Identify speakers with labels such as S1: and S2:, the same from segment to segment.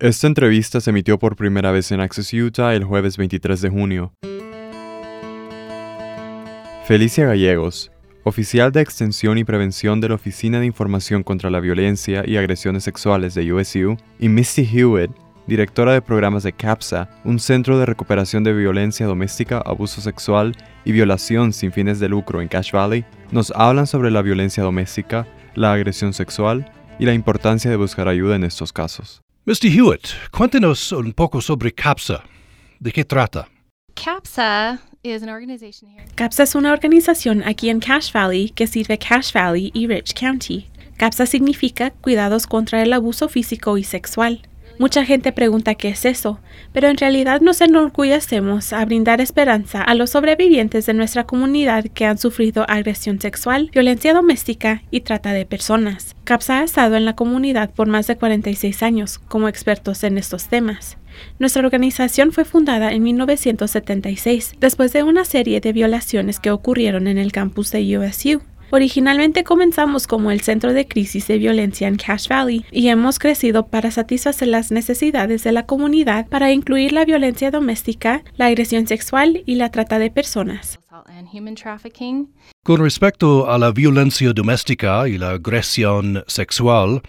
S1: Esta entrevista se emitió por primera vez en Access Utah el jueves 23 de junio. Felicia Gallegos, oficial de Extensión y Prevención de la Oficina de Información contra la Violencia y Agresiones Sexuales de USU, y Misty Hewitt, directora de programas de CAPSA, un centro de recuperación de violencia doméstica, abuso sexual y violación sin fines de lucro en Cache Valley, nos hablan sobre la violencia doméstica, la agresión sexual y la importancia de buscar ayuda en estos casos.
S2: Mr. Hewitt, cuéntenos un poco sobre CAPSA. ¿De qué trata?
S3: CAPSA is an organization here.
S4: CAPSA es una organización aquí en Cache Valley que sirve Cache Valley y Rich County. CAPSA significa Cuidados contra el Abuso Físico y Sexual. Mucha gente pregunta qué es eso, pero en realidad nos enorgullecemos a brindar esperanza a los sobrevivientes de nuestra comunidad que han sufrido agresión sexual, violencia doméstica y trata de personas. CAPSA ha estado en la comunidad por más de 46 años como expertos en estos temas. Nuestra organización fue fundada en 1976, después de una serie de violaciones que ocurrieron en el campus de USU. Originalmente comenzamos como el centro de crisis de violencia en Cache Valley y hemos crecido para satisfacer las necesidades de la comunidad para incluir la violencia doméstica, la agresión sexual y la trata de personas.
S3: Assault and human trafficking.
S2: Con respecto a la violencia doméstica y la agresión sexual,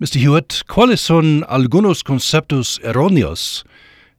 S2: Mr. Hewitt, ¿cuáles son algunos conceptos erróneos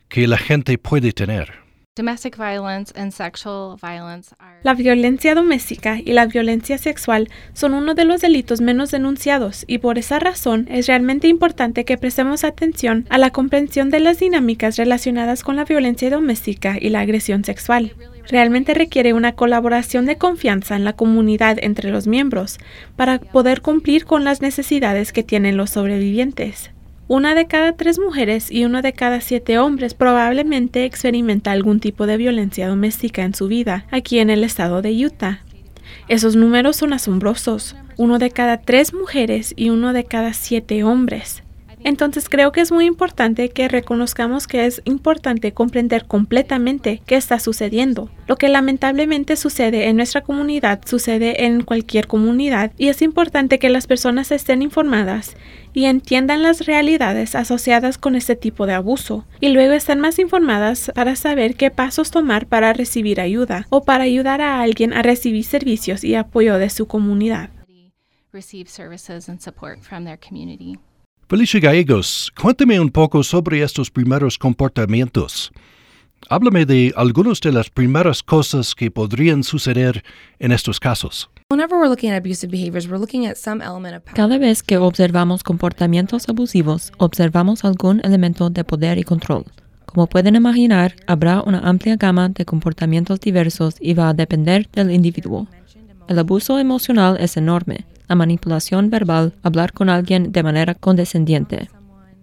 S2: que la gente puede tener?
S3: Domestic violence and sexual violence are
S4: La violencia doméstica y la violencia sexual son uno de los delitos menos denunciados y por esa razón es realmente importante que prestemos atención a la comprensión de las dinámicas relacionadas con la violencia doméstica y la agresión sexual. Realmente requiere una colaboración de confianza en la comunidad entre los miembros para poder cumplir con las necesidades que tienen los sobrevivientes. Una de cada tres mujeres y uno de cada siete hombres probablemente experimenta algún tipo de violencia doméstica en su vida aquí en el estado de Utah. Esos números son asombrosos. Uno de cada tres mujeres y uno de cada siete hombres. Entonces creo que es muy importante que reconozcamos que es importante comprender completamente qué está sucediendo. Lo que lamentablemente sucede en nuestra comunidad sucede en cualquier comunidad y es importante que las personas estén informadas y entiendan las realidades asociadas con este tipo de abuso y luego estén más informadas para saber qué pasos tomar para recibir ayuda o para ayudar a alguien a recibir servicios y apoyo de su comunidad.
S2: Felicia Gallegos, cuénteme un poco sobre estos primeros comportamientos. Háblame de algunas de las primeras cosas que podrían suceder en estos casos.
S5: Cada vez que observamos comportamientos abusivos, observamos algún elemento de poder y control. Como pueden imaginar, habrá una amplia gama de comportamientos diversos y va a depender del individuo. El abuso emocional es enorme. La manipulación verbal, hablar con alguien de manera condescendiente.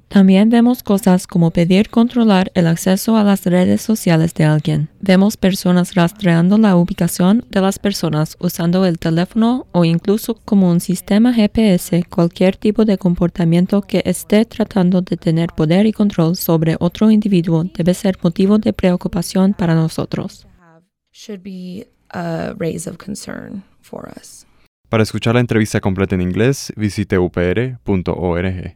S5: También vemos cosas como pedir controlar el acceso a las redes sociales de alguien. Vemos personas rastreando la ubicación de las personas usando el teléfono o incluso como un sistema GPS cualquier tipo de comportamiento que esté tratando de tener poder y control sobre otro individuo debe ser motivo de preocupación para nosotros.
S6: A raise of concern for us.
S1: Para escuchar la entrevista completa en inglés, visite upr.org.